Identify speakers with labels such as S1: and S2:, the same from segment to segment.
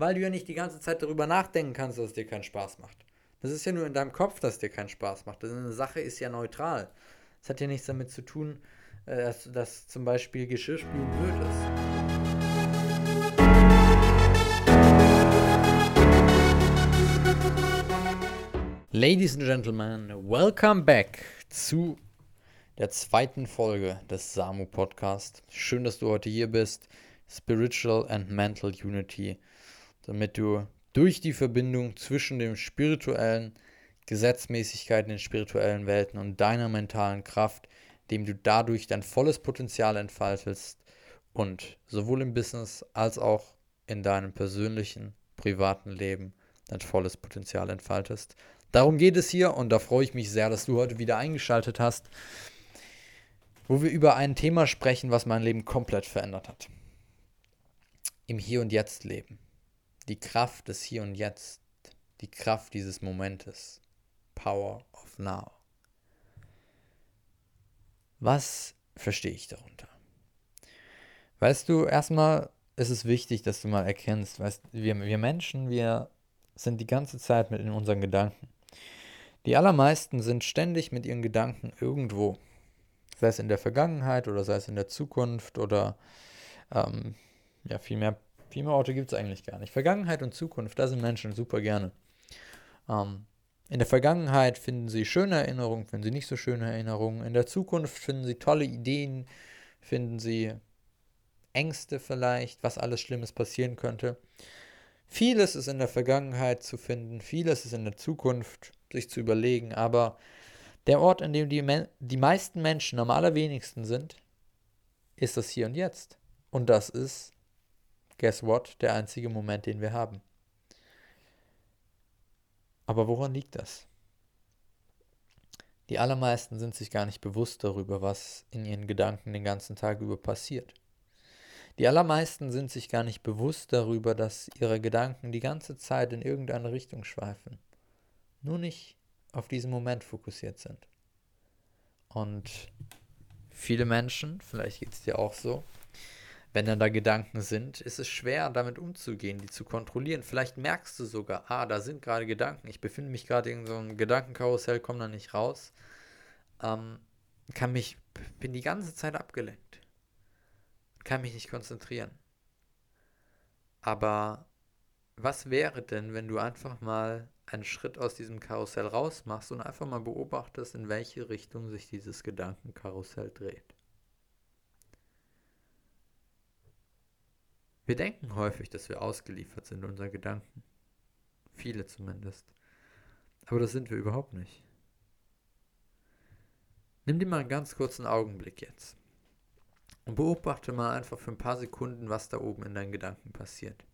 S1: weil du ja nicht die ganze Zeit darüber nachdenken kannst, dass es dir keinen Spaß macht. Das ist ja nur in deinem Kopf, dass es dir keinen Spaß macht. Eine Sache ist ja neutral. Es hat ja nichts damit zu tun, äh, dass, dass zum Beispiel Geschirrspülen blöd ist. Ladies and Gentlemen, welcome back zu der zweiten Folge des Samu Podcast. Schön, dass du heute hier bist. Spiritual and Mental Unity, damit du durch die Verbindung zwischen dem spirituellen, Gesetzmäßigkeiten in spirituellen Welten und deiner mentalen Kraft, dem du dadurch dein volles Potenzial entfaltest und sowohl im Business als auch in deinem persönlichen, privaten Leben dein volles Potenzial entfaltest. Darum geht es hier und da freue ich mich sehr, dass du heute wieder eingeschaltet hast, wo wir über ein Thema sprechen, was mein Leben komplett verändert hat. Im Hier und Jetzt leben. Die Kraft des Hier und Jetzt. Die Kraft dieses Momentes. Power of Now. Was verstehe ich darunter? Weißt du, erstmal ist es wichtig, dass du mal erkennst, weißt, wir, wir Menschen, wir sind die ganze Zeit mit in unseren Gedanken. Die allermeisten sind ständig mit ihren Gedanken irgendwo. Sei es in der Vergangenheit oder sei es in der Zukunft oder ähm, ja, viel Orte gibt es eigentlich gar nicht. Vergangenheit und Zukunft, da sind Menschen super gerne. Ähm, in der Vergangenheit finden sie schöne Erinnerungen, finden sie nicht so schöne Erinnerungen. In der Zukunft finden sie tolle Ideen, finden sie Ängste vielleicht, was alles Schlimmes passieren könnte. Vieles ist in der Vergangenheit zu finden, vieles ist in der Zukunft sich zu überlegen, aber der Ort, in dem die, Me die meisten Menschen am allerwenigsten sind, ist das Hier und Jetzt. Und das ist, guess what, der einzige Moment, den wir haben. Aber woran liegt das? Die allermeisten sind sich gar nicht bewusst darüber, was in ihren Gedanken den ganzen Tag über passiert. Die allermeisten sind sich gar nicht bewusst darüber, dass ihre Gedanken die ganze Zeit in irgendeine Richtung schweifen. Nur nicht auf diesen Moment fokussiert sind. Und viele Menschen, vielleicht geht es dir auch so, wenn dann da Gedanken sind, ist es schwer, damit umzugehen, die zu kontrollieren. Vielleicht merkst du sogar, ah, da sind gerade Gedanken, ich befinde mich gerade in so einem Gedankenkarussell, komme da nicht raus. Ähm, kann mich, bin die ganze Zeit abgelenkt. Kann mich nicht konzentrieren. Aber was wäre denn, wenn du einfach mal einen Schritt aus diesem Karussell rausmachst und einfach mal beobachtest, in welche Richtung sich dieses Gedankenkarussell dreht? Wir denken häufig, dass wir ausgeliefert sind unseren Gedanken. Viele zumindest. Aber das sind wir überhaupt nicht. Nimm dir mal einen ganz kurzen Augenblick jetzt. Und beobachte mal einfach für ein paar Sekunden, was da oben in deinen Gedanken passiert.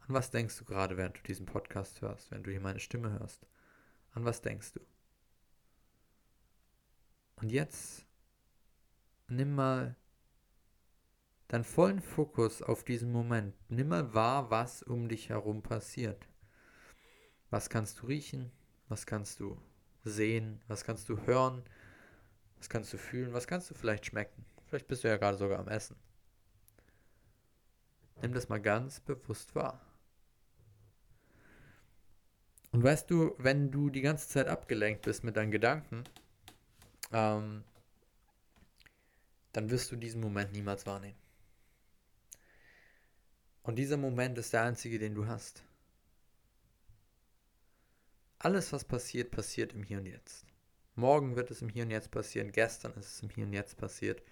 S1: An was denkst du gerade, während du diesen Podcast hörst, wenn du hier meine Stimme hörst? An was denkst du? Und jetzt nimm mal deinen vollen Fokus auf diesen Moment. Nimm mal wahr, was um dich herum passiert. Was kannst du riechen? Was kannst du sehen? Was kannst du hören? Was kannst du fühlen? Was kannst du vielleicht schmecken? Vielleicht bist du ja gerade sogar am Essen. Nimm das mal ganz bewusst wahr. Und weißt du, wenn du die ganze Zeit abgelenkt bist mit deinen Gedanken, ähm, dann wirst du diesen Moment niemals wahrnehmen. Und dieser Moment ist der einzige, den du hast. Alles, was passiert, passiert im Hier und Jetzt. Morgen wird es im Hier und Jetzt passieren, gestern ist es im Hier und Jetzt passiert.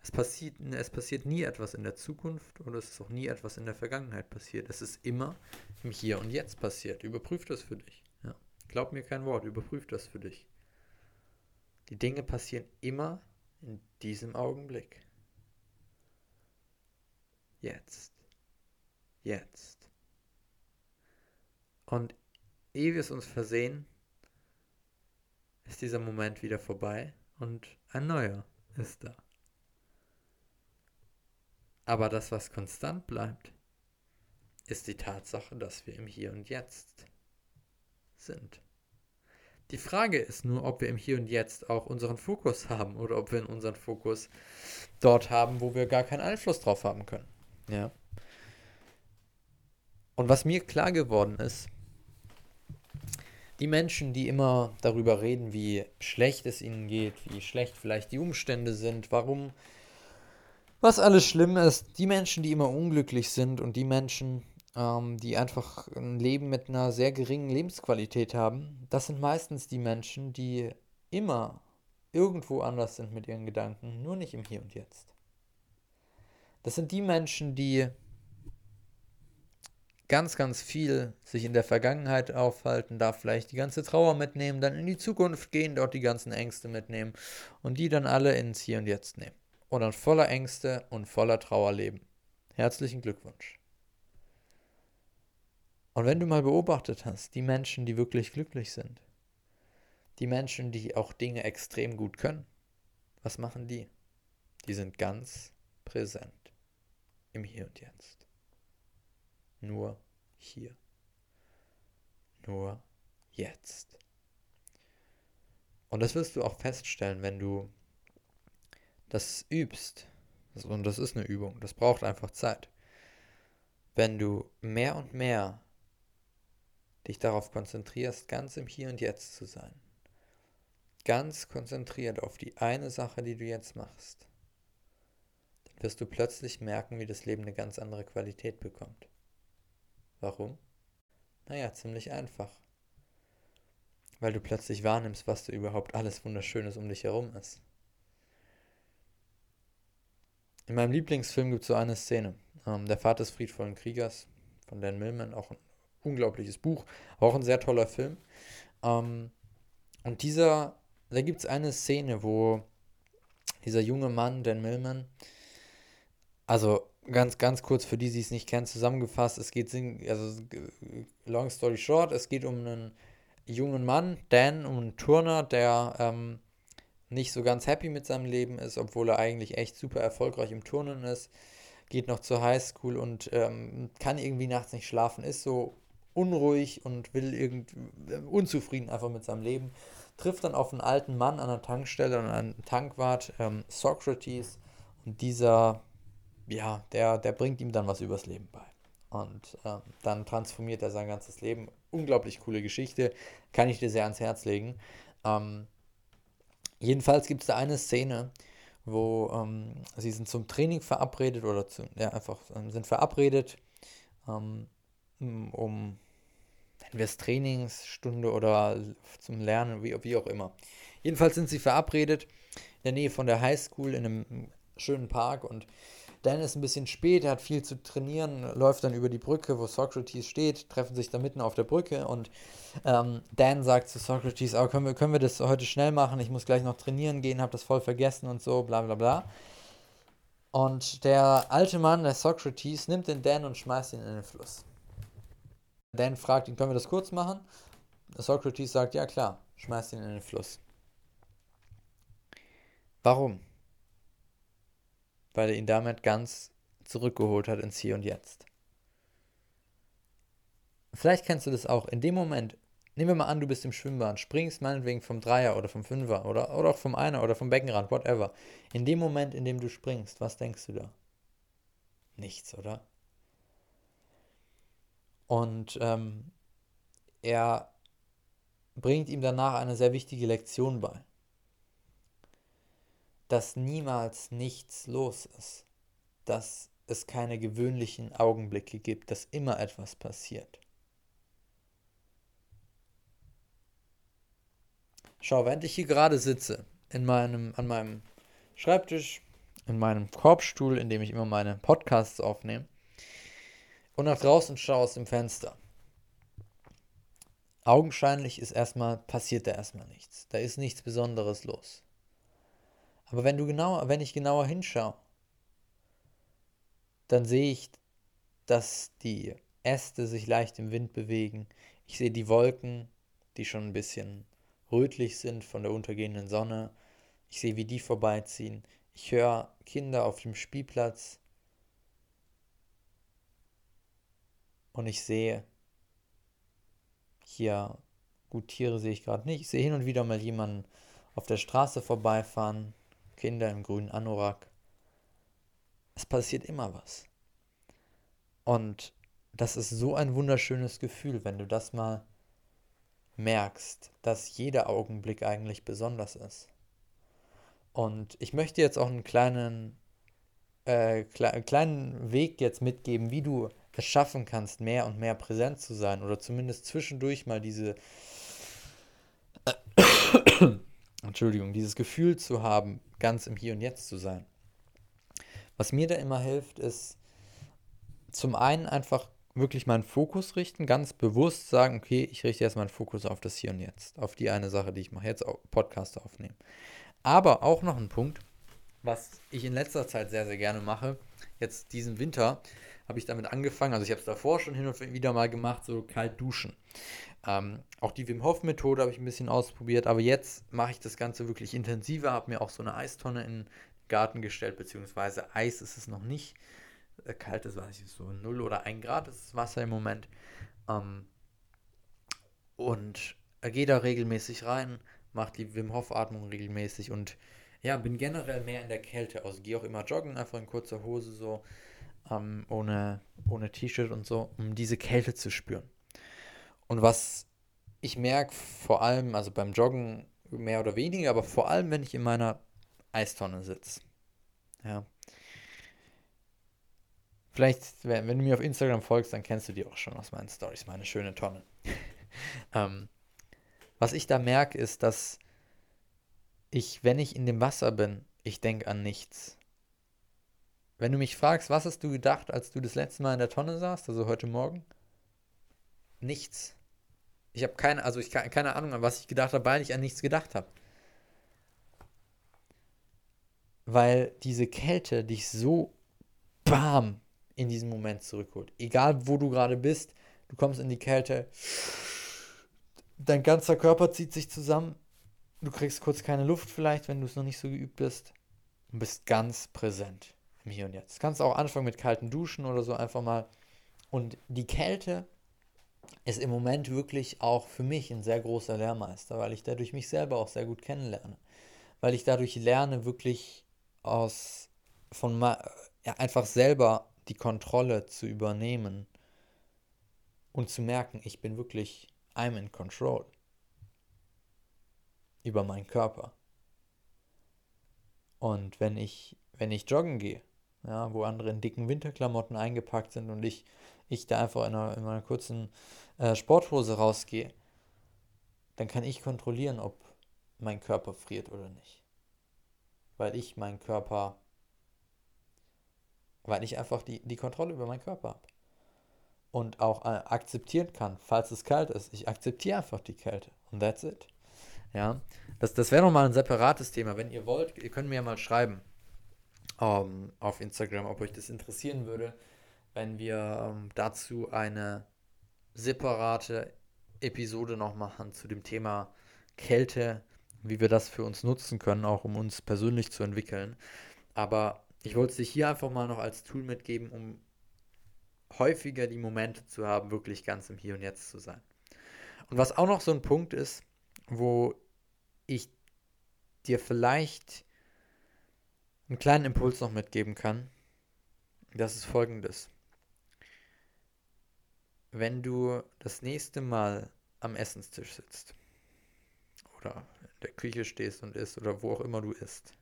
S1: Es passiert, es passiert nie etwas in der Zukunft oder es ist auch nie etwas in der Vergangenheit passiert. Es ist immer im Hier und Jetzt passiert. Überprüf das für dich. Ja. Glaub mir kein Wort, überprüf das für dich. Die Dinge passieren immer in diesem Augenblick. Jetzt jetzt. Und ehe wir es uns versehen, ist dieser Moment wieder vorbei und ein neuer ist da. Aber das, was konstant bleibt, ist die Tatsache, dass wir im Hier und Jetzt sind. Die Frage ist nur, ob wir im Hier und Jetzt auch unseren Fokus haben oder ob wir unseren Fokus dort haben, wo wir gar keinen Einfluss drauf haben können. Ja. Und was mir klar geworden ist, die Menschen, die immer darüber reden, wie schlecht es ihnen geht, wie schlecht vielleicht die Umstände sind, warum, was alles schlimm ist, die Menschen, die immer unglücklich sind und die Menschen, ähm, die einfach ein Leben mit einer sehr geringen Lebensqualität haben, das sind meistens die Menschen, die immer irgendwo anders sind mit ihren Gedanken, nur nicht im Hier und Jetzt. Das sind die Menschen, die ganz, ganz viel sich in der Vergangenheit aufhalten, da vielleicht die ganze Trauer mitnehmen, dann in die Zukunft gehen, dort die ganzen Ängste mitnehmen und die dann alle ins Hier und Jetzt nehmen. Und dann voller Ängste und voller Trauer leben. Herzlichen Glückwunsch. Und wenn du mal beobachtet hast, die Menschen, die wirklich glücklich sind, die Menschen, die auch Dinge extrem gut können, was machen die? Die sind ganz präsent im Hier und Jetzt nur hier. Nur jetzt. Und das wirst du auch feststellen, wenn du das übst. Und das ist eine Übung, das braucht einfach Zeit. Wenn du mehr und mehr dich darauf konzentrierst, ganz im Hier und Jetzt zu sein. Ganz konzentriert auf die eine Sache, die du jetzt machst. Dann wirst du plötzlich merken, wie das Leben eine ganz andere Qualität bekommt. Warum? Naja, ziemlich einfach. Weil du plötzlich wahrnimmst, was du überhaupt alles Wunderschönes um dich herum ist. In meinem Lieblingsfilm gibt es so eine Szene. Ähm, der Vater des friedvollen Kriegers von Dan Millman, auch ein unglaubliches Buch, auch ein sehr toller Film. Ähm, und dieser, da gibt es eine Szene, wo dieser junge Mann, Dan Millman, also ganz, ganz kurz für die, die es nicht kennen, zusammengefasst. Es geht, also long story short, es geht um einen jungen Mann, Dan, um einen Turner, der ähm, nicht so ganz happy mit seinem Leben ist, obwohl er eigentlich echt super erfolgreich im Turnen ist. Geht noch zur Highschool und ähm, kann irgendwie nachts nicht schlafen, ist so unruhig und will irgendwie unzufrieden einfach mit seinem Leben. Trifft dann auf einen alten Mann an der Tankstelle und einen Tankwart, ähm, Socrates. Und dieser ja, der, der bringt ihm dann was übers Leben bei. Und ähm, dann transformiert er sein ganzes Leben. Unglaublich coole Geschichte, kann ich dir sehr ans Herz legen. Ähm, jedenfalls gibt es da eine Szene, wo ähm, sie sind zum Training verabredet oder zu, ja, einfach ähm, sind verabredet, ähm, um, nennen Trainingsstunde oder zum Lernen, wie, wie auch immer. Jedenfalls sind sie verabredet in der Nähe von der Highschool in einem schönen Park und Dan ist ein bisschen spät, er hat viel zu trainieren, läuft dann über die Brücke, wo Socrates steht, treffen sich da mitten auf der Brücke und ähm, Dan sagt zu Socrates, oh, können, wir, können wir das heute schnell machen, ich muss gleich noch trainieren gehen, habe das voll vergessen und so, bla bla bla. Und der alte Mann, der Socrates, nimmt den Dan und schmeißt ihn in den Fluss. Dan fragt ihn, können wir das kurz machen? Socrates sagt, ja klar, schmeißt ihn in den Fluss. Warum? Weil er ihn damit ganz zurückgeholt hat ins Hier und Jetzt. Vielleicht kennst du das auch. In dem Moment, nehmen wir mal an, du bist im Schwimmbad, springst meinetwegen vom Dreier oder vom Fünfer oder, oder auch vom Einer oder vom Beckenrand, whatever. In dem Moment, in dem du springst, was denkst du da? Nichts, oder? Und ähm, er bringt ihm danach eine sehr wichtige Lektion bei dass niemals nichts los ist, dass es keine gewöhnlichen Augenblicke gibt, dass immer etwas passiert. Schau, während ich hier gerade sitze, in meinem, an meinem Schreibtisch, in meinem Korbstuhl, in dem ich immer meine Podcasts aufnehme, und nach draußen schaue aus dem Fenster. Augenscheinlich ist erstmal, passiert da erstmal nichts. Da ist nichts Besonderes los. Aber wenn du genauer, wenn ich genauer hinschaue, dann sehe ich, dass die Äste sich leicht im Wind bewegen. Ich sehe die Wolken, die schon ein bisschen rötlich sind von der untergehenden Sonne. Ich sehe, wie die vorbeiziehen. Ich höre Kinder auf dem Spielplatz. Und ich sehe hier, gut, Tiere sehe ich gerade nicht. Ich sehe hin und wieder mal jemanden auf der Straße vorbeifahren. Kinder im grünen Anorak. Es passiert immer was. Und das ist so ein wunderschönes Gefühl, wenn du das mal merkst, dass jeder Augenblick eigentlich besonders ist. Und ich möchte jetzt auch einen kleinen, äh, kle kleinen Weg jetzt mitgeben, wie du es schaffen kannst, mehr und mehr präsent zu sein oder zumindest zwischendurch mal diese Entschuldigung, dieses Gefühl zu haben, ganz im Hier und Jetzt zu sein. Was mir da immer hilft, ist zum einen einfach wirklich meinen Fokus richten, ganz bewusst sagen, okay, ich richte jetzt meinen Fokus auf das Hier und Jetzt, auf die eine Sache, die ich mache, jetzt Podcast aufnehmen. Aber auch noch ein Punkt, was ich in letzter Zeit sehr, sehr gerne mache, jetzt diesen Winter habe ich damit angefangen, also ich habe es davor schon hin und wieder mal gemacht, so kalt duschen. Ähm, auch die Wim Hof Methode habe ich ein bisschen ausprobiert, aber jetzt mache ich das Ganze wirklich intensiver, habe mir auch so eine Eistonne in den Garten gestellt, beziehungsweise Eis ist es noch nicht. Äh, kalt ist, weiß ich, so 0 oder 1 Grad ist das Wasser im Moment. Ähm, und gehe da regelmäßig rein, mache die Wim Hof Atmung regelmäßig und ja, bin generell mehr in der Kälte. Also gehe auch immer joggen, einfach in kurzer Hose so, ähm, ohne, ohne T-Shirt und so, um diese Kälte zu spüren. Und was ich merke, vor allem, also beim Joggen mehr oder weniger, aber vor allem, wenn ich in meiner Eistonne sitze. Ja. Vielleicht, wenn, wenn, du mir auf Instagram folgst, dann kennst du die auch schon aus meinen Stories, meine schöne Tonne. ähm, was ich da merke, ist, dass ich, wenn ich in dem Wasser bin, ich denke an nichts. Wenn du mich fragst, was hast du gedacht, als du das letzte Mal in der Tonne saßt, also heute Morgen? Nichts. Ich habe keine, also ich keine Ahnung, an was ich gedacht habe, weil ich an nichts gedacht habe. Weil diese Kälte dich so bam in diesen Moment zurückholt. Egal wo du gerade bist, du kommst in die Kälte, dein ganzer Körper zieht sich zusammen, du kriegst kurz keine Luft vielleicht, wenn du es noch nicht so geübt bist und bist ganz präsent im Hier und Jetzt. Du kannst auch anfangen mit kalten Duschen oder so einfach mal. Und die Kälte ist im Moment wirklich auch für mich ein sehr großer Lehrmeister, weil ich dadurch mich selber auch sehr gut kennenlerne. Weil ich dadurch lerne, wirklich aus von ja, einfach selber die Kontrolle zu übernehmen und zu merken, ich bin wirklich, I'm in control über meinen Körper. Und wenn ich, wenn ich joggen gehe, ja, wo andere in dicken Winterklamotten eingepackt sind und ich, ich da einfach in einer, in einer kurzen äh, Sporthose rausgehe, dann kann ich kontrollieren, ob mein Körper friert oder nicht. Weil ich meinen Körper, weil ich einfach die, die Kontrolle über meinen Körper habe. Und auch äh, akzeptieren kann, falls es kalt ist. Ich akzeptiere einfach die Kälte. Und that's it. Ja, das, das wäre nochmal ein separates Thema. Wenn ihr wollt, ihr könnt mir ja mal schreiben um, ähm, auf Instagram, ob euch das interessieren würde, wenn wir um, ähm, dazu eine separate Episode noch machen zu dem Thema Kälte, wie wir das für uns nutzen können, auch um uns persönlich zu entwickeln. Aber ich wollte es dir hier einfach mal noch als Tool mitgeben, um häufiger die Momente zu haben, wirklich ganz im Hier und Jetzt zu sein. Und was auch noch so ein Punkt ist, wo ich dir vielleicht einen kleinen Impuls noch mitgeben kann, das ist folgendes. Wenn du das nächste Mal am Essenstisch sitzt oder in der Küche stehst und isst oder wo auch immer du isst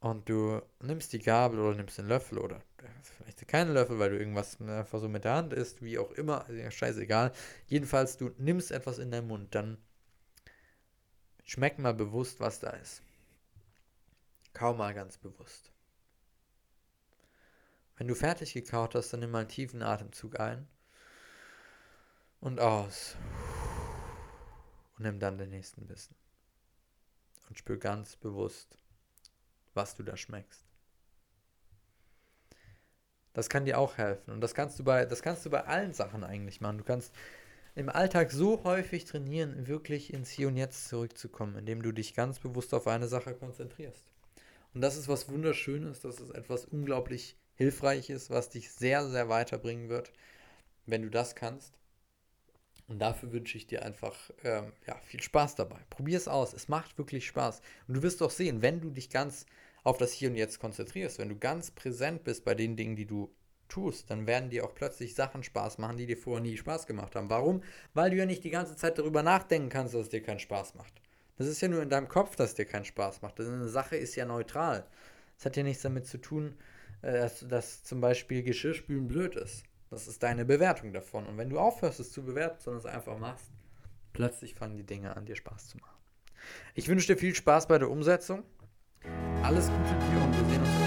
S1: und du nimmst die Gabel oder nimmst den Löffel oder vielleicht keinen Löffel, weil du irgendwas einfach so mit der Hand isst, wie auch immer, also scheißegal. Jedenfalls, du nimmst etwas in deinen Mund, dann schmeck mal bewusst, was da ist. Kau mal ganz bewusst. Wenn du fertig gekaut hast, dann nimm mal einen tiefen Atemzug ein und aus. Und nimm dann den nächsten Bissen. Und spür ganz bewusst, was du da schmeckst. Das kann dir auch helfen. Und das kannst du bei, das kannst du bei allen Sachen eigentlich machen. Du kannst im Alltag so häufig trainieren, wirklich ins Hier und Jetzt zurückzukommen, indem du dich ganz bewusst auf eine Sache konzentrierst. Und das ist was Wunderschönes, das ist etwas unglaublich Hilfreiches, was dich sehr, sehr weiterbringen wird, wenn du das kannst. Und dafür wünsche ich dir einfach ähm, ja, viel Spaß dabei. Probier es aus. Es macht wirklich Spaß. Und du wirst doch sehen, wenn du dich ganz auf das Hier und Jetzt konzentrierst, wenn du ganz präsent bist bei den Dingen, die du tust, dann werden dir auch plötzlich Sachen Spaß machen, die dir vorher nie Spaß gemacht haben. Warum? Weil du ja nicht die ganze Zeit darüber nachdenken kannst, dass es dir keinen Spaß macht. Das ist ja nur in deinem Kopf, dass es dir keinen Spaß macht. Das eine Sache ist ja neutral. Es hat ja nichts damit zu tun, äh, dass, dass zum Beispiel Geschirrspülen blöd ist. Das ist deine Bewertung davon. Und wenn du aufhörst, es zu bewerten, sondern es einfach machst, plötzlich fangen die Dinge an, dir Spaß zu machen. Ich wünsche dir viel Spaß bei der Umsetzung. Alles Gute dir und wir sehen uns